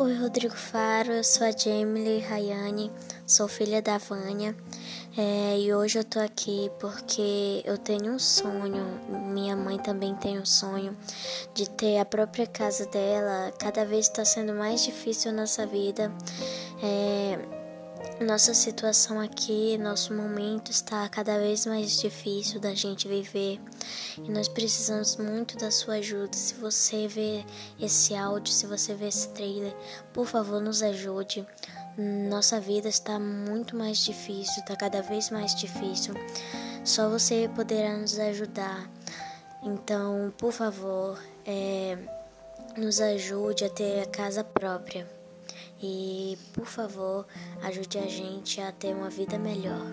Oi, Rodrigo Faro, eu sou a Jamie Rayane, sou filha da Vânia é, e hoje eu tô aqui porque eu tenho um sonho, minha mãe também tem um sonho de ter a própria casa dela. Cada vez está sendo mais difícil a nossa vida. É, nossa situação aqui, nosso momento está cada vez mais difícil da gente viver e nós precisamos muito da sua ajuda. Se você vê esse áudio, se você vê esse trailer, por favor, nos ajude. Nossa vida está muito mais difícil, está cada vez mais difícil. Só você poderá nos ajudar. Então, por favor, é, nos ajude a ter a casa própria e, por favor, ajude a gente a ter uma vida melhor.